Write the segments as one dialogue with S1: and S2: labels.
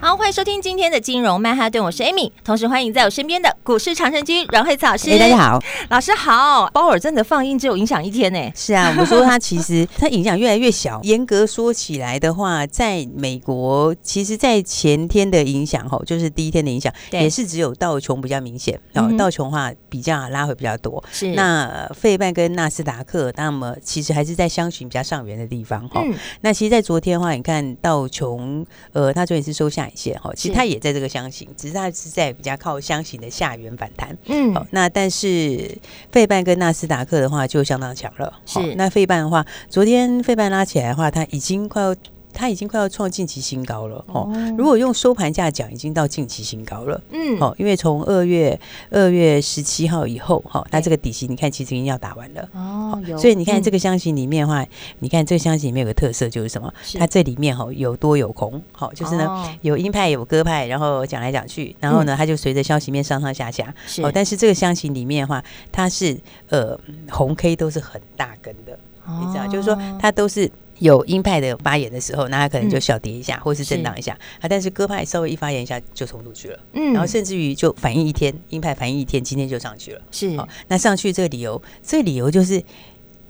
S1: 好，欢迎收听今天的金融曼哈顿，我是 Amy，同时欢迎在我身边的股市常胜军阮惠慈老师。
S2: 哎，大家好，
S1: 老师好。鲍尔真的放映只有影响一天呢？
S2: 是啊，我说他其实 他影响越来越小。严格说起来的话，在美国，其实，在前天的影响吼，就是第一天的影响，也是只有道琼比较明显。然后道琼话比较拉回比较多。是那费半跟纳斯达克，那么其实还是在相寻比较上缘的地方哈。那其实，在昨天的话，你看道琼，呃，他昨天是收下。哈，其实它也在这个箱型，只是它是在比较靠箱型的下缘反弹。嗯，好，那但是费半跟纳斯达克的话就相当强了。是，那费半的话，昨天费半拉起来的话，它已经快要。它已经快要创近期新高了哦。如果用收盘价讲，已经到近期新高了。嗯，好，因为从二月二月十七号以后，哈，它这个底薪你看其实已经要打完了。哦，所以你看这个箱型里面的话，你看这个箱型里面有个特色就是什么？它这里面哈有多有空，好，就是呢有鹰派有鸽派，然后讲来讲去，然后呢它就随着消息面上上下下。哦，但是这个箱型里面的话，它是呃红 K 都是很大根的，你知道，就是说它都是。有鹰派的发言的时候，那他可能就小跌一下，嗯、或是震荡一下啊。但是鸽派稍微一发言一下就冲出去了，嗯，然后甚至于就反应一天，鹰派反应一天，今天就上去了。是，哦，那上去这个理由，这个理由就是。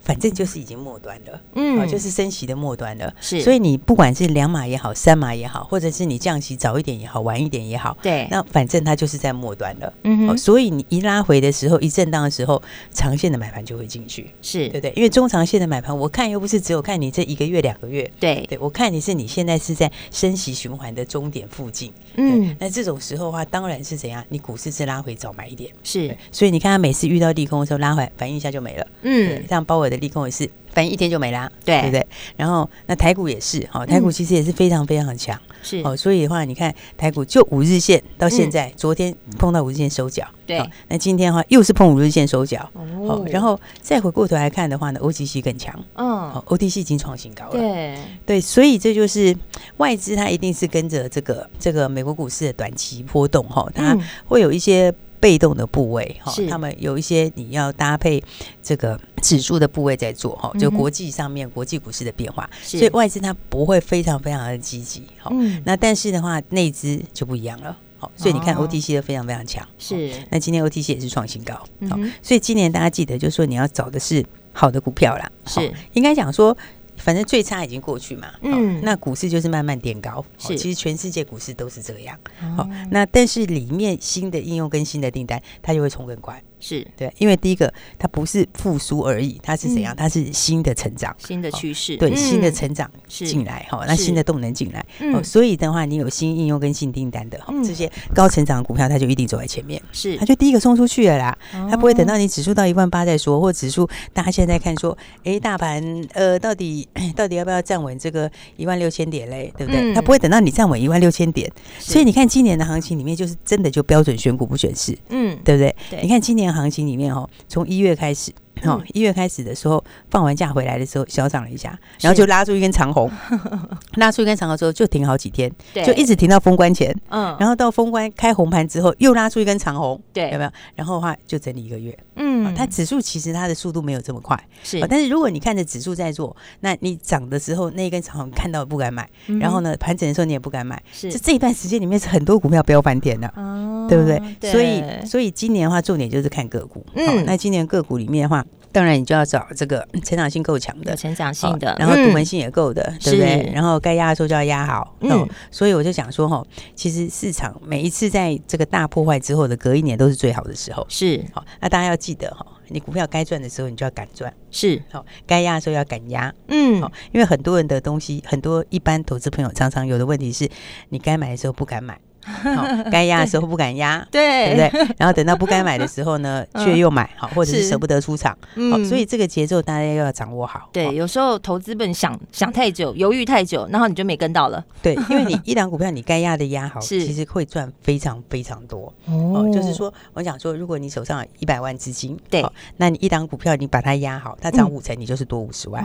S2: 反正就是已经末端了，嗯，就是升息的末端了，是。所以你不管是两码也好，三码也好，或者是你降息早一点也好，晚一点也好，对，那反正它就是在末端了，嗯哼。所以你一拉回的时候，一震荡的时候，长线的买盘就会进去，是对不对？因为中长线的买盘，我看又不是只有看你这一个月两个月，对对，我看你是你现在是在升息循环的终点附近，嗯，那这种时候的话，当然是怎样？你股市是拉回早买一点，是。所以你看它每次遇到利空的时候拉回，反应一下就没了，嗯，像鲍尔的。利空也是，反正一天就没啦，对，对不对？然后那台股也是，哦，台股其实也是非常非常的强，是哦。所以的话，你看台股就五日线到现在，昨天碰到五日线收脚，对。那今天的话又是碰五日线收脚，哦。然后再回过头来看的话呢，OTC 更强，嗯，OTC 已经创新高了，对对。所以这就是外资它一定是跟着这个这个美国股市的短期波动，哈，它会有一些。被动的部位哈，他们有一些你要搭配这个指数的部位在做哈，就国际上面国际股市的变化，所以外资它不会非常非常的积极哈。那但是的话，内资就不一样了，好，所以你看 OTC 都非常非常强，是。那今天 OTC 也是创新高，好，所以今年大家记得就是说你要找的是好的股票啦，是。应该讲说。反正最差已经过去嘛，嗯，那股市就是慢慢垫高，是，其实全世界股市都是这样，好，那但是里面新的应用跟新的订单，它就会冲更快。是。对，因为第一个它不是复苏而已，它是怎样？它是新的成长，新的趋势，对，新的成长进来哈，那新的动能进来，哦，所以的话，你有新应用跟新订单的哈，这些高成长的股票，它就一定走在前面，是，它就第一个冲出去了啦，它不会等到你指数到一万八再说，或指数大家现在看说，哎，大盘呃，到底 到底要不要站稳这个一万六千点嘞？对不对？它不会等到你站稳一万六千点，所以你看今年的行情里面，就是真的就标准选股不选市，嗯，对不对？你看今年。行情里面哦，从一月开始，哦，一月开始的时候放完假回来的时候小涨了一下，然后就拉出一根长红，拉出一根长红之后就停好几天，就一直停到封关前，嗯，然后到封关开红盘之后又拉出一根长红，对，有没有？然后的话就整理一个月，嗯，它指数其实它的速度没有这么快，是，但是如果你看着指数在做，那你涨的时候那一根长红看到不敢买，然后呢盘整的时候你也不敢买，是，这这一段时间里面是很多股票飙翻天的，哦，对不对？所以所以今年的话重点就是看个股，嗯，那今年个股里面的话。当然，你就要找这个成长性够强的，成长性的，然后独门性也够的，对不对？然后该压的时候就要压好。嗯，所以我就想说，哈，其实市场每一次在这个大破坏之后的隔一年都是最好的时候。是，好，那大家要记得哈，你股票该赚的时候你就要敢赚，是，好，该压的时候要敢压。嗯，好，因为很多人的东西，很多一般投资朋友常常有的问题是，你该买的时候不敢买。该压的时候不敢压，
S1: 对。
S2: 对。不对？然后等到不该买的时候呢，却又买，好，或者是舍不得出场，好，所以这个节奏大家要掌握好。
S1: 对，有时候投资本想想太久，犹豫太久，然后你就没跟到了。
S2: 对，因为你 一档股票你该压的压好，是。其实会赚非常非常多。哦，就是说我想说，如果你手上有一百万资金，对，那你一档股票你把它压好，它涨五成，你就是多五十万，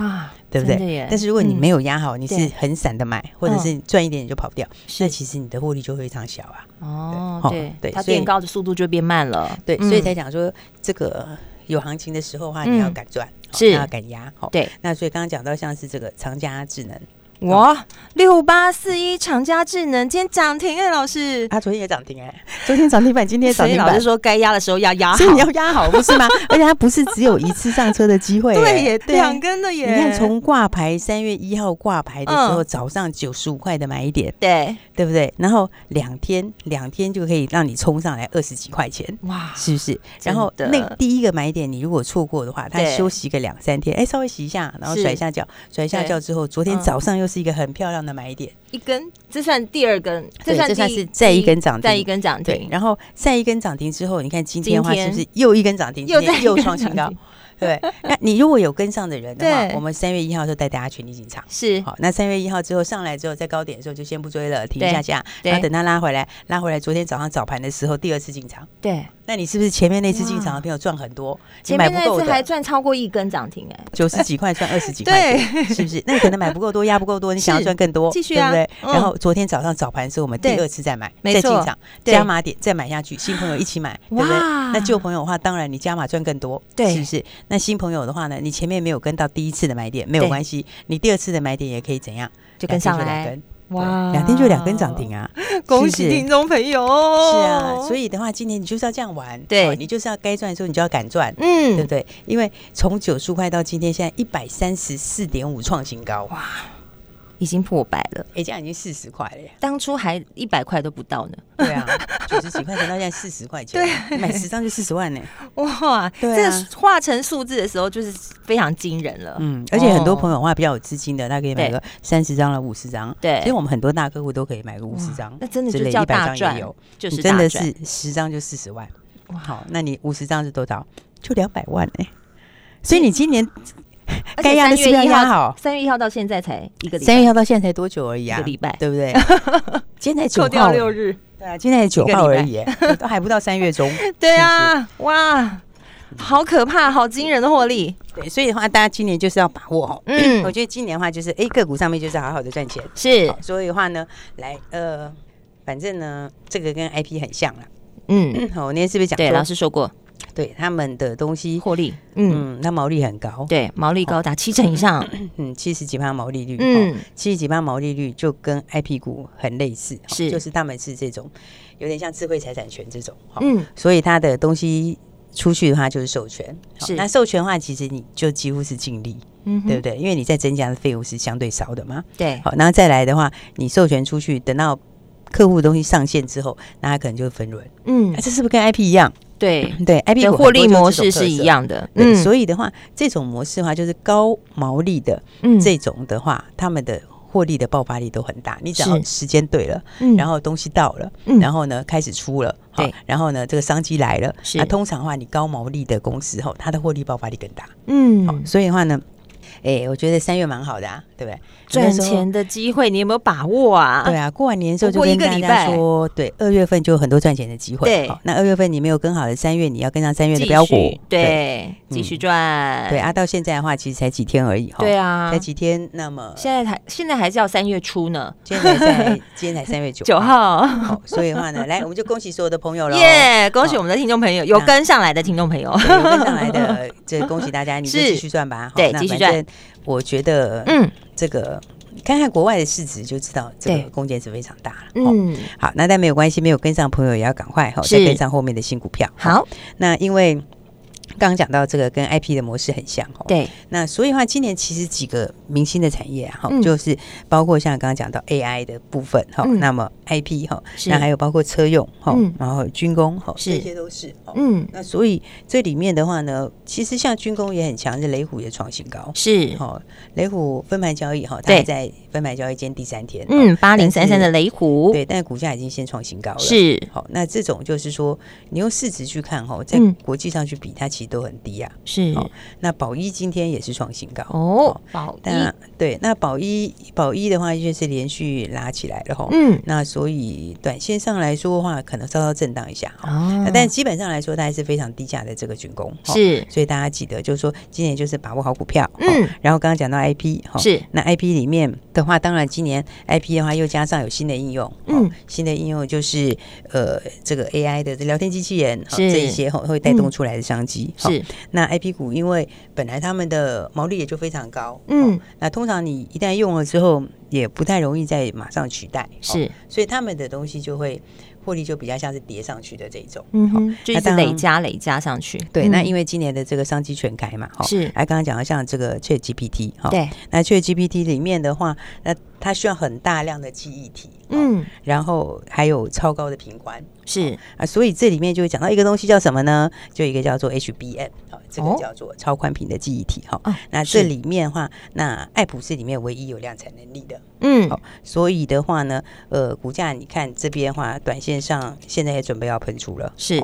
S2: 对不对？但是如果你没有压好，你是很散的买，或者是赚一点你就跑不掉，那其实你的获利就非常小啊。
S1: 哦，对对，它变高的速度就变慢了。
S2: 对，所以才讲说这个有行情的时候的话，你要敢赚，是要敢压。好，对。那所以刚刚讲到像是这个长加智能。
S1: 哇，六八四一长佳智能今天涨停哎，老师，
S2: 他昨天也涨停哎，昨天涨停板，今天涨停板。
S1: 老师说该压的时候要压好，
S2: 所以你要压好，不是吗？而且它不是只有一次上车的机会，
S1: 对耶，两根的耶。
S2: 你看从挂牌三月一号挂牌的时候，早上九十五块的买点，对对不对？然后两天两天就可以让你冲上来二十几块钱，哇，是不是？然后那第一个买点你如果错过的话，它休息个两三天，哎，稍微洗一下，然后甩一下脚，甩一下脚之后，昨天早上又。是一个很漂亮的买点，
S1: 一根，这算第二根，这算
S2: 这算是再一根涨停，
S1: 再一根涨停，
S2: 对，然后再一根涨停之后，你看今天的话是不是又一根涨停，又又创新高？对，那你如果有跟上的人的话，我们三月一号的时候带大家全力进场，是。好。那三月一号之后上来之后，在高点的时候就先不追了，停一下下，然后等它拉回来，拉回来。昨天早上早盘的时候，第二次进场，对。那你是不是前面那次进场的朋友赚很多？
S1: 前面那次还赚超过一根涨停，哎，
S2: 九十几块赚二十几块，对，是不是？那你可能买不够多，压不够多，你想要赚更多，继续啊，对不对？然后昨天早上早盘时候我们第二次再买，再进场，加码点再买下去，新朋友一起买，对不对？那旧朋友的话，当然你加码赚更多，对，是不是？那新朋友的话呢，你前面没有跟到第一次的买点没有关系，你第二次的买点也可以怎样？就跟上来。哇，两天就两根涨停啊！
S1: 恭喜听众朋友！
S2: 是啊，所以的话，今年你就是要这样玩，对，你就是要该赚的时候你就要敢赚，嗯，对不对？因为从九十块到今天现在一百三十四点五创新高，哇！
S1: 已经破百了，
S2: 哎，这样已经四十块了。
S1: 当初还一百块都不到呢。
S2: 对啊，九十几块钱到现在四十块钱，对，买十张就四十万呢。
S1: 哇，这化成数字的时候就是非常惊人了。
S2: 嗯，而且很多朋友的话比较有资金的，他可以买个三十张了，五十张。对，其实我们很多大客户都可以买个五十张，
S1: 那真的就叫大赚，
S2: 就是真的是十张就四十万。哇，好，那你五十张是多少？就两百万哎。所以你今年。该压的是不是要压好？
S1: 三月一号到现在才一个礼拜，
S2: 三月一号到现在才多久而已啊？
S1: 一个礼拜，
S2: 对不对？今天才九
S1: 号，六日，
S2: 对啊，今天才九号而已，都还不到三月中。
S1: 对啊，哇，好可怕，好惊人的获利。
S2: 对，所以的话，大家今年就是要把握哦。嗯，我觉得今年的话，就是 A 个股上面就是好好的赚钱。是，所以的话呢，来，呃，反正呢，这个跟 IP 很像了。嗯，好，我那天是不是讲？
S1: 对，老师说过。
S2: 对他们的东西
S1: 获利，
S2: 嗯，那毛利很高，
S1: 对，毛利高达七成以上，
S2: 嗯，七十几趴毛利率，嗯，七十几趴毛利率就跟 IP 股很类似，是，就是他们是这种有点像智慧财产权这种，嗯，所以他的东西出去的话就是授权，是，那授权的话其实你就几乎是净利，嗯，对不对？因为你在增加的费用是相对少的嘛，对，好，然后再来的话，你授权出去，等到客户的东西上线之后，那他可能就会分润，嗯，这是不是跟 IP 一样？对对，IP 股获利模式是一样的，嗯，所以的话，这种模式的话就是高毛利的，嗯，这种的话，他们的获利的爆发力都很大。你只要时间对了，嗯，然后东西到了，嗯，然后呢开始出了，对，然后呢这个商机来了，是，那通常的话，你高毛利的公司后，它的获利爆发力更大，嗯，所以的话呢。哎，我觉得三月蛮好的啊，对不对？
S1: 赚钱的机会，你有没有把握啊？
S2: 对啊，过完年之后就跟大家说，对，二月份就有很多赚钱的机会。对，那二月份你没有跟好的，三月你要跟上三月的标股，
S1: 对，继续赚。
S2: 对啊，到现在的话，其实才几天而已哈。对啊，才几天。那么
S1: 现在还现在还是要三月初呢，
S2: 现在才今天才三月九
S1: 九号。
S2: 所以的话呢，来，我们就恭喜所有的朋友了。
S1: 耶，恭喜我们的听众朋友，有跟上来的听众朋友，有
S2: 跟上来的，这恭喜大家，你就继续赚吧。
S1: 对，继续赚。
S2: 我觉得，嗯，这个看看国外的市值就知道，这个空间是非常大了。嗯，好，那但没有关系，没有跟上朋友也要赶快哈，再跟上后面的新股票。好，那因为刚刚讲到这个跟 IP 的模式很像哦，
S1: 对，
S2: 那所以的话，今年其实几个明星的产业哈、
S1: 嗯，
S2: 就是包括像刚刚讲到 AI 的部分哈、嗯，那么 IP 哈，那还有包括车用哈、嗯，然后军工哈，这些都是，嗯，那所以这里面的话呢，其实像军工也很强，是雷虎也创新高，
S1: 是。
S2: 哈，雷虎分盘交易哈，它还在分盘交易间第三天，
S1: 嗯，八零三三的雷虎，
S2: 对，但是股价已经先创新高了，
S1: 是，
S2: 好，那这种就是说，你用市值去看哈，在国际上去比，它其实都很低啊。
S1: 是，
S2: 哦，那宝一今天也是创新高。
S1: 哦，宝一。
S2: 对，那宝一宝一的话，就是连续拉起来了哈，
S1: 嗯，
S2: 那所以短线上来说的话，可能稍稍震荡一下哈，哦，但基本上来说，它还是非常低价的这个军工，
S1: 是，
S2: 所以大家记得就是说，今年就是把握好股票，嗯，然后刚刚讲到 IP 哈，是，那 IP 里面的话，当然今年 IP 的话又加上有新的应用，嗯，新的应用就是呃这个 AI 的聊天机器人，这一些会会带动出来的商机，是，那。IP 股因为本来他们的毛利也就非常高，嗯，那通常你一旦用了之后，也不太容易再马上取代，是，所以他们的东西就会获利就比较像是叠上去的这种，
S1: 嗯哼，就是累加累加上去。
S2: 对，那因为今年的这个商机全开嘛，是，哎，刚刚讲到像这个 ChatGPT，哈，对，那 ChatGPT 里面的话，那它需要很大量的记忆体，嗯，然后还有超高的频宽，是。啊，所以这里面就会讲到一个东西叫什么呢？就一个叫做 HBM。这个叫做超宽频的记忆体哈、哦，那这里面的话，那爱普是里面唯一有量产能力的，嗯，好，所以的话呢，呃，股价你看这边的话，短线上现在也准备要喷出了，是，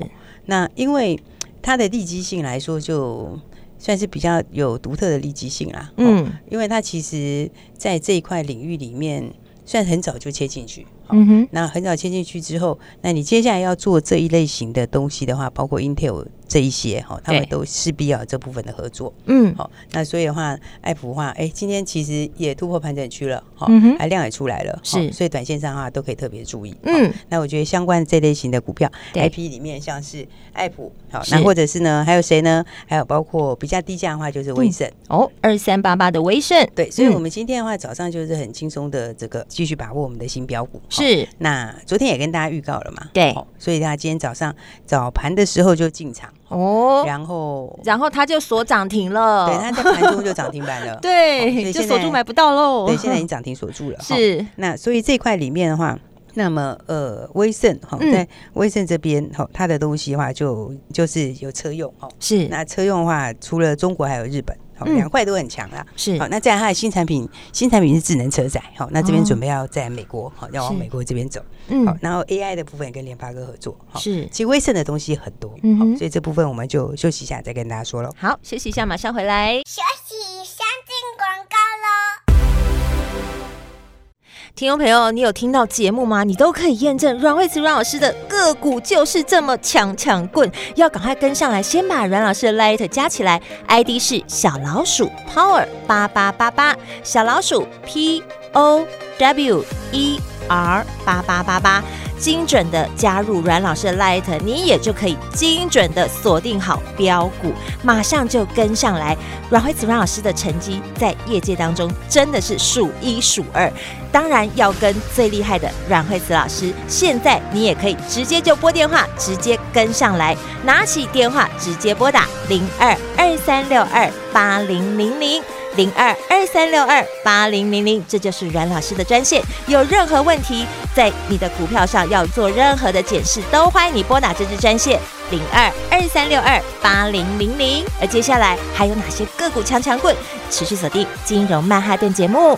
S2: 那因为它的利基性来说，就算是比较有独特的利基性啦，嗯，因为它其实在这一块领域里面，算很早就切进去。嗯哼，那很早切进去之后，那你接下来要做这一类型的东西的话，包括 Intel 这一些哈，他们都势必要有这部分的合作。嗯，好，那所以的话，爱普的话，哎，今天其实也突破盘整区了，哈，还量也出来了，是，所以短线上的话都可以特别注意。嗯，那我觉得相关的这类型的股票，IP 里面像是爱普，好，那或者是呢，还有谁呢？还有包括比较低价的话，就是威盛。
S1: 哦，二三八八的威盛。
S2: 对，所以我们今天的话，早上就是很轻松的这个继续把握我们的新标股。是，那昨天也跟大家预告了嘛，对，所以大家今天早上早盘的时候就进场哦，然后
S1: 然后它就锁涨停了，
S2: 对，它在盘中就涨停板了，
S1: 对，就锁住买不到喽，
S2: 对，现在已经涨停锁住了，是，那所以这块里面的话，那么呃，威盛哈，在威盛这边哈，它的东西的话就就是有车用哦，是，那车用的话，除了中国还有日本。两块都很强啦，是好。那这样它的新产品，新产品是智能车载，好，那这边准备要在美国，好，要往美国这边走，嗯，好。然后 AI 的部分跟联发哥合作，是。其实威盛的东西很多，嗯，好，所以这部分我们就休息一下，再跟大家说喽。
S1: 好，休息一下，马上回来。休息，上进广告喽。听众朋友，你有听到节目吗？你都可以验证阮慧慈阮老师的个股就是这么强强棍，要赶快跟上来，先把阮老师的 Light 加起来，ID 是小老鼠 Power 八八八八，小老鼠 P O W E R 八八八八。精准的加入阮老师的 Light，你也就可以精准的锁定好标股，马上就跟上来。阮慧慈阮老师的成绩在业界当中真的是数一数二，当然要跟最厉害的阮慧慈老师。现在你也可以直接就拨电话，直接跟上来，拿起电话直接拨打零二二三六二八零零零。零二二三六二八零零零，这就是阮老师的专线。有任何问题，在你的股票上要做任何的检视，都欢迎你拨打这支专线零二二三六二八零零零。而接下来还有哪些个股强强棍？持续锁定金融曼哈顿节目。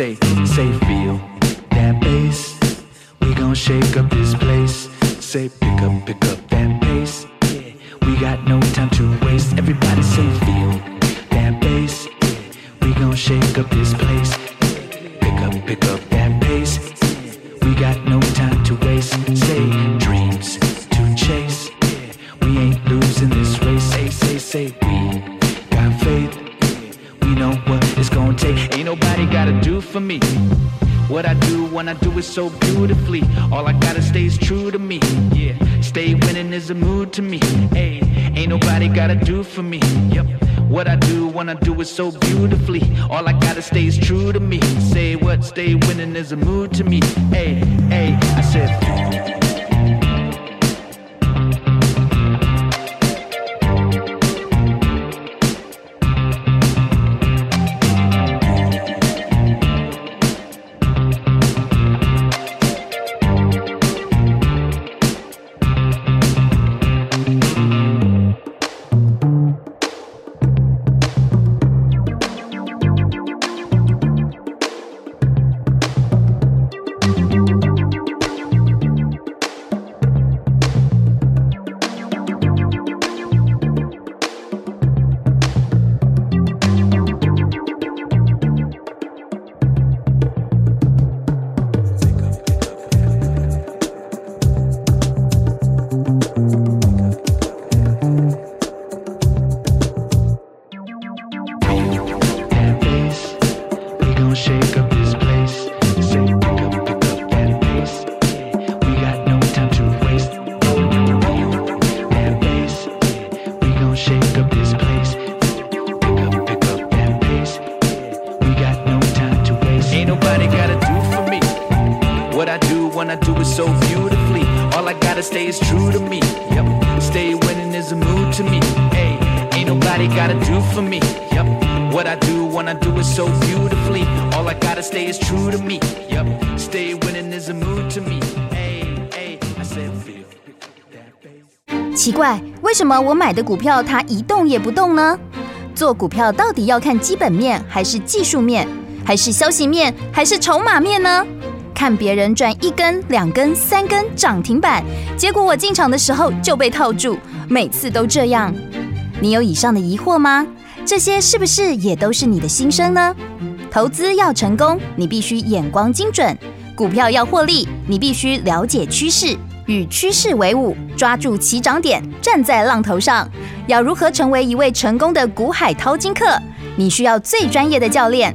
S3: Say, say, feel that bass.
S4: We gon' shake up this place. Say, pick up, pick up that pace. Yeah. We got no time to waste. Everybody say, feel that bass. We gon' shake up this place. Pick up, pick up that pace. We got no time to waste. Say, dreams to chase. We ain't losing this race. Say, say, say, we got faith. We know what it's gonna take. Ain't nobody gotta do for me. What I do when I do it so beautifully. All I gotta stay is true to me. Yeah, stay winning is a mood to me. Hey, ain't nobody gotta do for me. Yep. What I do when I do it so beautifully. All I gotta stay is true to me. Say what, stay winning is a mood to me. Hey, hey, I said. Stay is true to me. Yep. Stay winning is a mood to me. Hey, hey, I said feel that bass.
S3: 奇怪，为什么我买的股票它一动也不动呢？做股票到底要看基本面，还是技术面，还是消息面，还是筹码面呢？看别人赚一根、两根、三根涨停板，结果我进场的时候就被套住，每次都这样。你有以上的疑惑吗？这些是不是也都是你的心声呢？投资要成功，你必须眼光精准；股票要获利，你必须了解趋势，与趋势为伍，抓住起涨点，站在浪头上。要如何成为一位成功的股海淘金客？你需要最专业的教练。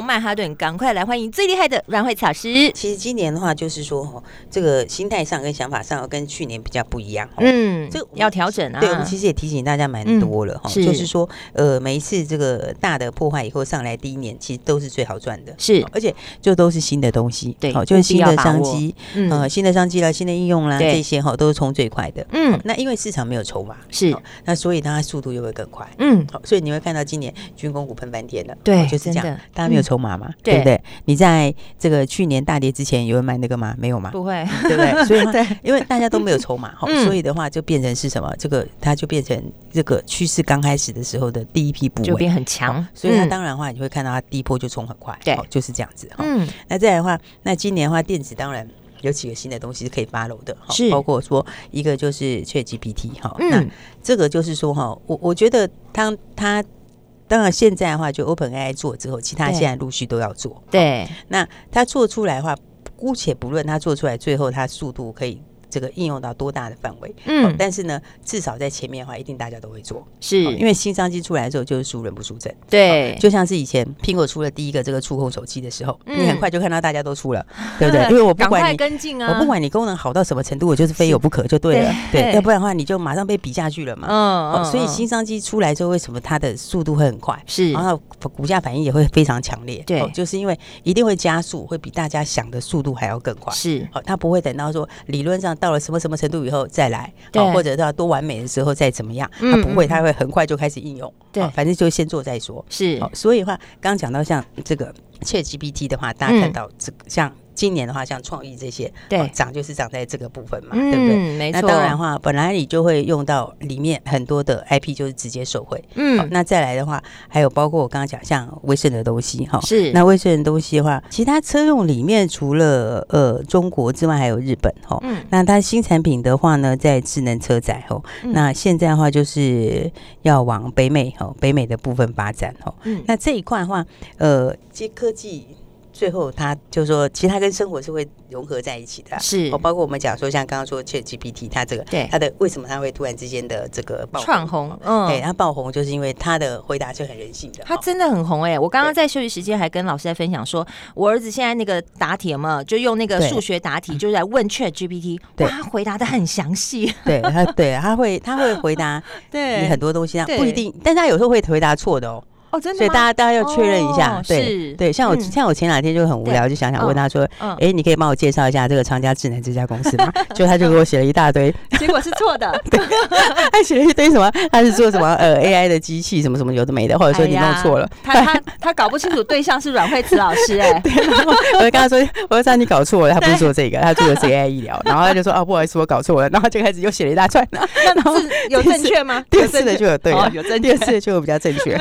S1: 曼哈顿，赶快来欢迎最厉害的阮慧慈老师。
S2: 其实今年的话，就是说哦，这个心态上跟想法上跟去年比较不一样。
S1: 嗯，
S2: 这个
S1: 要调整啊。
S2: 对，我们其实也提醒大家蛮多了哈，就是说，呃，每一次这个大的破坏以后上来，第一年其实都是最好赚的，
S1: 是，
S2: 而且就都是新的东西，
S1: 对，
S2: 好，就是新的商机，呃，新的商机啦，新的应用啦，这些哈都是冲最快的。嗯，那因为市场没有筹码，
S1: 是，
S2: 那所以它速度又会更快。
S1: 嗯，
S2: 好，所以你会看到今年军工股喷翻天了，
S1: 对，
S2: 就是这样，大家没有。筹码嘛，对不对？你在这个去年大跌之前有人买那个吗？没有吗？
S1: 不会，
S2: 对不对？所以，对，因为大家都没有筹码，所以的话就变成是什么？这个它就变成这个趋势刚开始的时候的第一批部位
S1: 就变很强，
S2: 所以它当然的话你会看到它第一波就冲很快，
S1: 对，
S2: 就是这样子。嗯，那再来的话，那今年的话电子当然有几个新的东西是可以 follow 的，
S1: 是
S2: 包括说一个就是 ChatGPT 哈，那这个就是说哈，我我觉得当它。当然，现在的话就 OpenAI 做之后，其他现在陆续都要做。
S1: 对，
S2: 那它做出来的话，姑且不论它做出来最后它速度可以这个应用到多大的范围。
S1: 嗯
S2: 哦但是呢，至少在前面的话，一定大家都会做，
S1: 是
S2: 哦因为新商机出来之后，就是输人不输阵。
S1: 对，
S2: 就像是以前苹果出了第一个这个触控手机的时候，
S1: 嗯
S2: 你很快就看到大家都出了，对不对？因为我不管你。
S1: 跟进啊！
S2: 我不管你功能好到什么程度，我就是非有不可就对了，
S1: 对
S2: 对，要不然的话你就马上被比下去了嘛。
S1: 嗯，
S2: 哦，所以
S1: 嗯
S2: 新商机出来之后，为什么它的速度会很快？
S1: 是
S2: 然后股价反应也会非常强烈。
S1: 对
S2: 哦就是因为一定会加速，会比大家想的速度还要更快。
S1: 是
S2: 好，它不会等到说理论上到了什么什么程度以后再来，或者到多完美的时候再怎么样，
S1: 嗯
S2: 它不会，
S1: 嗯
S2: 它会很快就开始应用。
S1: 对
S2: 好反正就先做再说。
S1: 是
S2: 好，所以的话，刚刚讲到像这个 ChatGPT 的话，大家看
S1: 嗯
S2: 到这个像今年的话，像创意这些，
S1: 对
S2: 哦涨就是涨在这个部分嘛，对不对？
S1: 没错
S2: 那
S1: 错。
S2: 当然的话，本来你就会用到里面很多的 IP，就是直接受惠。好
S1: 嗯，
S2: 那再来的话，还有包括我刚刚讲像威盛的东西哈，
S1: 是
S2: 那威盛的东西的话，其他车用里面除了呃中国之外，还有日本哈。
S1: 嗯
S2: 那它新产品的话呢，在智能车载哈，
S1: 嗯
S2: 那现在的话就是要往北美哈，北美的部分发展哈。
S1: 嗯
S2: 那这一块的话，呃，接科技最后他就是说，其实它跟生活是会融合在一起的。啊。
S1: 是。
S2: 哦，包括我们讲说，像刚刚说 ChatGPT，它这个
S1: 对。
S2: 它的为什么它会突然之间的这个爆
S1: 窜红，嗯，
S2: 对，它爆红就是因为它的回答是很人性的。哦。
S1: 他真的很红哎、我刚刚在休息时间还跟老师在分享说，我儿子现在那个答题有没有就用那个
S2: 对。
S1: 数学答题，就是来问 Chat GPT，哇，他回答的很详细，
S2: 对他，对他会他会回答
S1: 对。
S2: 你很多东西，他不一定，但是他有时候会回答错的哦。
S1: 哦，真的，
S2: 所以大家大家要确认一下
S1: 哦，
S2: 对
S1: 是。
S2: 对，像我
S1: 嗯。
S2: 像我前两天就很无聊，就想想问他说，
S1: 嗯，
S2: 哎，你可以帮我介绍一下这个长家智能这家公司吗？就他就给我写了一大堆，
S1: 结果是错的，
S2: 他写了一堆什么，他是做什么呃 AI 的机器什么什么有的没的，或者说你弄错了，
S1: 哎他他他搞不清楚对象是阮慧慈老师哎、
S2: 我就跟他说，我就说你搞错了，他不是做这个，他做的是 AI 医疗，然后他就说哦不好意思我搞错了，然后就开始又写了一大串，
S1: 那字有正确吗？
S2: 第二次的就有
S1: 对有正确
S2: 第二次的就有比较正确，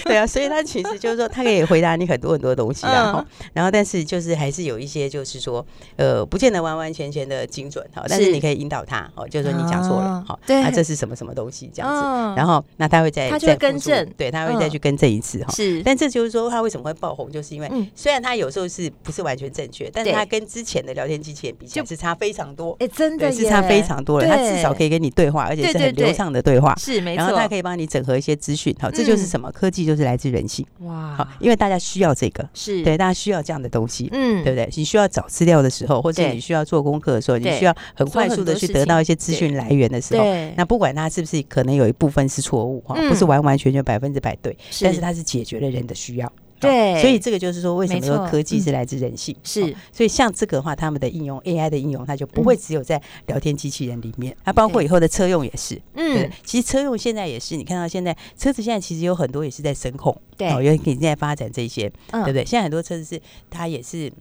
S2: 对啊，所以他其实就是说，他可以回答你很多很多东西啊，
S1: 嗯
S2: 然后但是就是还是有一些就是说，呃，不见得完完全全的精准哈，但是
S1: 是
S2: 你可以引导他，哦，就是说你讲错了
S1: 啊，
S2: 好，
S1: 对
S2: 那这是什么什么东西这样子，
S1: 嗯
S2: 然后那他会再
S1: 他就更正
S2: 对，他会再
S1: 嗯
S2: 去更正一次哈。
S1: 是，
S2: 但这就是说，他为什么会爆红，就是因为
S1: 嗯
S2: 虽然他有时候是不是完全正确，但是他跟之前的聊天机器人比起来
S1: 就是
S2: 差非常多，
S1: 哎、真的
S2: 是差非常多了。他至少可
S1: 以
S2: 以跟你对话，而且是很流畅的对话。
S1: 是没
S2: 错然后
S1: 他，
S2: 可以帮你整合一些资讯，好，这就是什么？科技就是来自人性，
S1: 哇
S2: 好，因为大家需要这个，
S1: 是，
S2: 对，大家需要这样的东西，
S1: 嗯
S2: 对不对？你需要找资料的时候，或者你需要做功课的时候，你需要很快速的去得到一些资讯来源的时候，
S1: 对，
S2: 那不管它是不是可能有一部分是错误哈，
S1: 嗯
S2: 不是完完全全百分之百
S1: 对，
S2: 但是它是解决了人的需要。
S1: 对
S2: 好所以这个就是说，为什
S1: 么
S2: 说科技是来自人性？
S1: 是
S2: 好所以像这个的话，他们的应用 AI 的应用，它就不会只有在聊天机器人里面，它包括以后的车用也是。
S1: 嗯，，
S2: 其实车用现在也是，你看到现在车子现在其实有很多也是在声控，
S1: 对
S2: 哦，有已经在发展这些，
S1: 嗯
S2: 对不对？现在很多车子是它也是。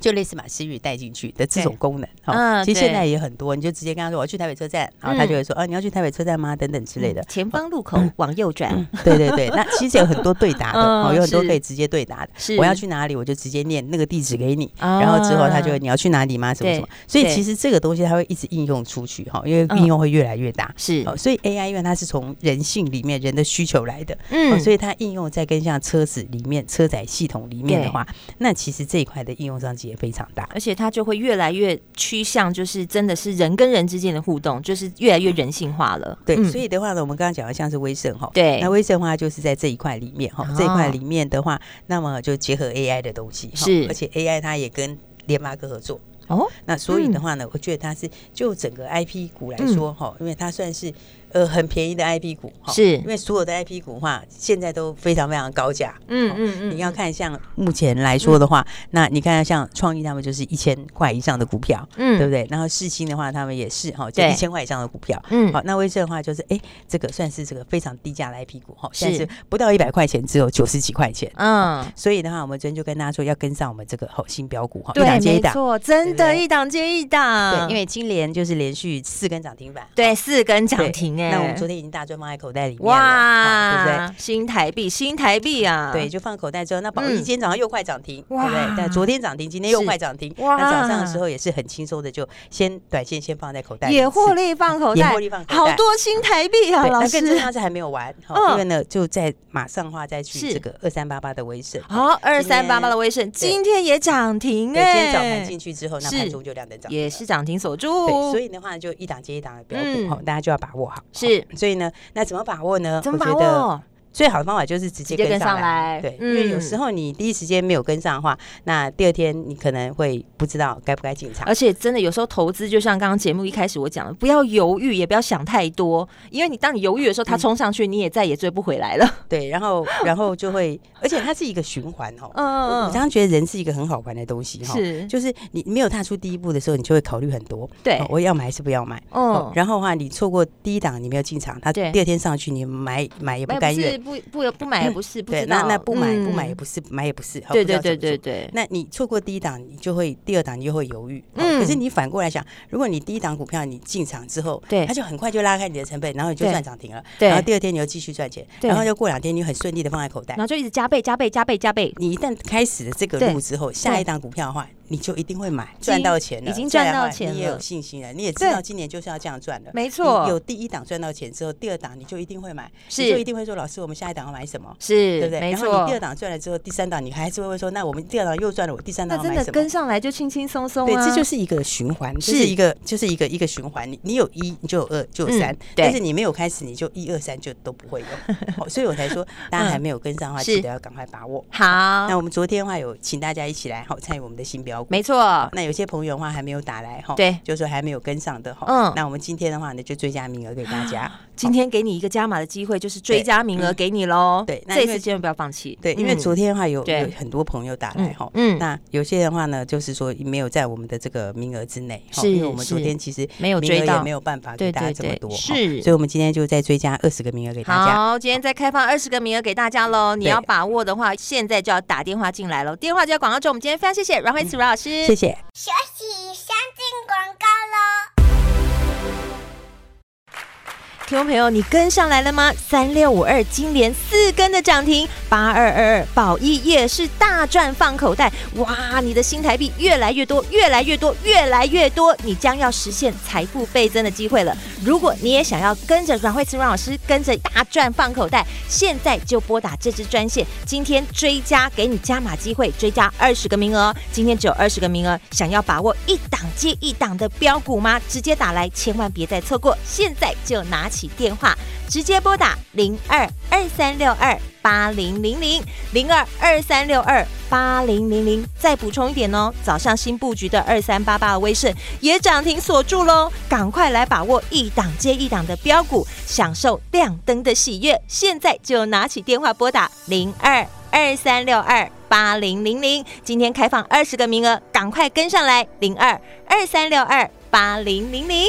S2: 就类似把思域带进去的这种功能，哈、
S1: 嗯
S2: 其实现在也很多，你就直接跟他说我要去台北车站，然后他
S1: 嗯
S2: 就会说，啊，你要去台北车站吗？等等之类的。
S1: 前方路口往右转，
S2: 对对对，那其实有很多对答的，有很多可以直接对答的。
S1: 是。
S2: 我要去哪里，我就直接念那个地址给你，
S1: 啊。
S2: 然后之后他就会你要去哪里吗？什么什
S1: 么。
S2: 所以其实这个东西它会一直应用出去哈，因为
S1: 嗯。
S2: 应用会越来越大。
S1: 是，
S2: 哦，所以 AI 因为它是从人性里面人的需求来的，哦，
S1: 嗯
S2: 所以它应用在跟像车子里面车载系统里面的话，那其实这一块的应用商机也非常大。
S1: 而且它就会越来越趋向，就是真的是人跟人之间的互动，就是越来越人性化了。
S2: 对，
S1: 嗯
S2: 所以的话呢，我们刚刚讲的像是威盛哈，
S1: 对
S2: 那威盛的话就是在这一块里面哈，
S1: 哦
S2: 这一块里面的话，那么就结合 AI 的东西，哈
S1: 是
S2: 而且 AI 它也跟联发科合作。
S1: 哦，
S2: 那所以的话呢，我觉得它是就整个 IP 股来说哈，因为它算是呃很便宜的 IP 股哈，
S1: 是
S2: 因为所有的 IP 股的话现在都非常非常高价，
S1: 嗯
S2: 嗯
S1: 嗯
S2: 你要看像目前来说的话，那你看像创意他们就是一千块以上的股票，
S1: 嗯
S2: 对不对？然后世新的话，他们也是哈，就
S1: 对
S2: 一千块以上的股票。
S1: 嗯
S2: 好，那威盛的话就是哎，这个算是这个非常低价的 IP 股哈，
S1: 是
S2: 现在是不到一百块钱，只有九十几块钱。
S1: 嗯，
S2: 所以的话，我们昨天就跟大家说要跟上我们这个好新标股哈，一
S1: 对，
S2: 档接一档。
S1: 没错，真的，一档接一档。
S2: 对，因为金联就是连续四根涨停板。
S1: 对四根
S2: 涨
S1: 停
S2: 那我们昨天已经大赚放在口袋里面了，哇，对不对？
S1: 新台币，新台币啊！
S2: 对，就放口袋之后，那宝一今天早上又快涨停，对不对？但昨天涨停，今天又快涨停。哇，那早上的时候也是很轻松的，就先短线先放在口袋，
S1: 也获利放口袋，也获利放口袋，好多新台币啊！老师，
S2: 更重要是还没有完，因为呢，就在马上的话再去这个二三八八的威盛，
S1: 好，二三八八的威盛今天也涨停哎，
S2: 今天早盘进去之后，那盘中就亮灯涨，
S1: 也是涨停锁住。对，
S2: 所以的话就一档接一档的标股，好，大家就要把握好。
S1: 是，
S2: 所以呢，那怎么把握呢？
S1: 怎么把握？
S2: 最好的方法就是直接跟上来，对，因为有时候你第一时间没有跟上的话，那第二天你可能会不知道该不该进场。
S1: 而且真的有时候投资，就像刚刚节目一开始我讲的，不要犹豫，也不要想太多，因为你当你犹豫的时候，它冲上去，你也再也追不回来了。
S2: 对，然后然后就会，而且它是一个循环哦。嗯嗯。我常常觉得人是一个很好玩的东西哈，是，就是你没有踏出第一步的时候，你就会考虑很多。对，我要买还是不要买？嗯。然后的话，你错过第一档，你没有进场，它第二天上去，你买买也不甘愿。
S1: 不不不买。也不是，
S2: 不对，那那不买不买也不是，买也不是，
S1: 对对对对对。
S2: 那你错过第一档，你就会第二档你就会犹豫。嗯。可是你反过来想，如果你第一档股票你进场之后，对，它就很快就拉开你的成本，然后你就赚涨停了。对。然后第二天你又继续赚钱，然后就过两天你很顺利的放在口袋，
S1: 然后就一直加倍加倍加倍加倍。
S2: 你一旦开始了这个路之后，下一档股票的话，你就一定会买，赚到钱了，
S1: 已经赚到钱了，
S2: 你也有信心了，你也知道今年就是要这样赚的。
S1: 没错。
S2: 有第一档赚到钱之后，第二档你就一定会买，你就一定会说，老师，我们下一档要买什么？
S1: 是，
S2: 对不对？然后你第二档赚了之后，第三档你还是会说，那我们第二档又赚了，我第三档要买什么？
S1: 真的跟上来就轻轻松松。
S2: 对，这就是一个循环，是一个就是一个一个循环。你你有一，你就有二，就有三。但是你没有开始，你就一二三就都不会有。所以我才说，大家还没有跟上的话，记得要赶快把握。
S1: 好，
S2: 那我们昨天的话有请大家一起来好参与我们的新标股，
S1: 没错。
S2: 那有些朋友的话还没有打来哈，
S1: 对，
S2: 就是说还没有跟上的哈。嗯，那我们今天的话呢，就追加名额给大家。
S1: 今天给你一个加码的机会，就是追加名额给你喽。对，这次千万不要放弃。
S2: 对，因为昨天的话有有很多朋友打来哈，嗯，那有些的话呢，就是说没有在我们的这个名额之内，是因为我们昨天其实没有追到，没有办法给大家这么多，是，所以我们今天就再追加二十个名额给大家。
S1: 好，今天再开放二十个名额给大家喽，你要把握的话，现在就要打电话进来喽。电话就要广告中，我们今天非常谢谢阮慧慈阮老师，
S2: 谢谢。
S5: 学习先进广告喽。
S1: 听众朋友，你跟上来了吗？三六五二金联四根的涨停，八二二二宝一也是大赚放口袋。哇，你的新台币越来越多，越来越多，越来越多，你将要实现财富倍增的机会了。如果你也想要跟着阮蕙慈阮老师跟着大赚放口袋，现在就拨打这支专线，今天追加给你加码机会，追加二十个名额。今天只有二十个名额，想要把握一档接一档的标股吗？直接打来，千万别再错过，现在就拿起起电话，直接拨打零二二三六二八零零零零二二三六二八零零零。再补充一点哦，早上新布局的二三八八的威盛也涨停锁住喽，赶快来把握一档接一档的标股，享受亮灯的喜悦。现在就拿起电话拨打零二二三六二八零零零，今天开放二十个名额，赶快跟上来零二二三六二八零零零。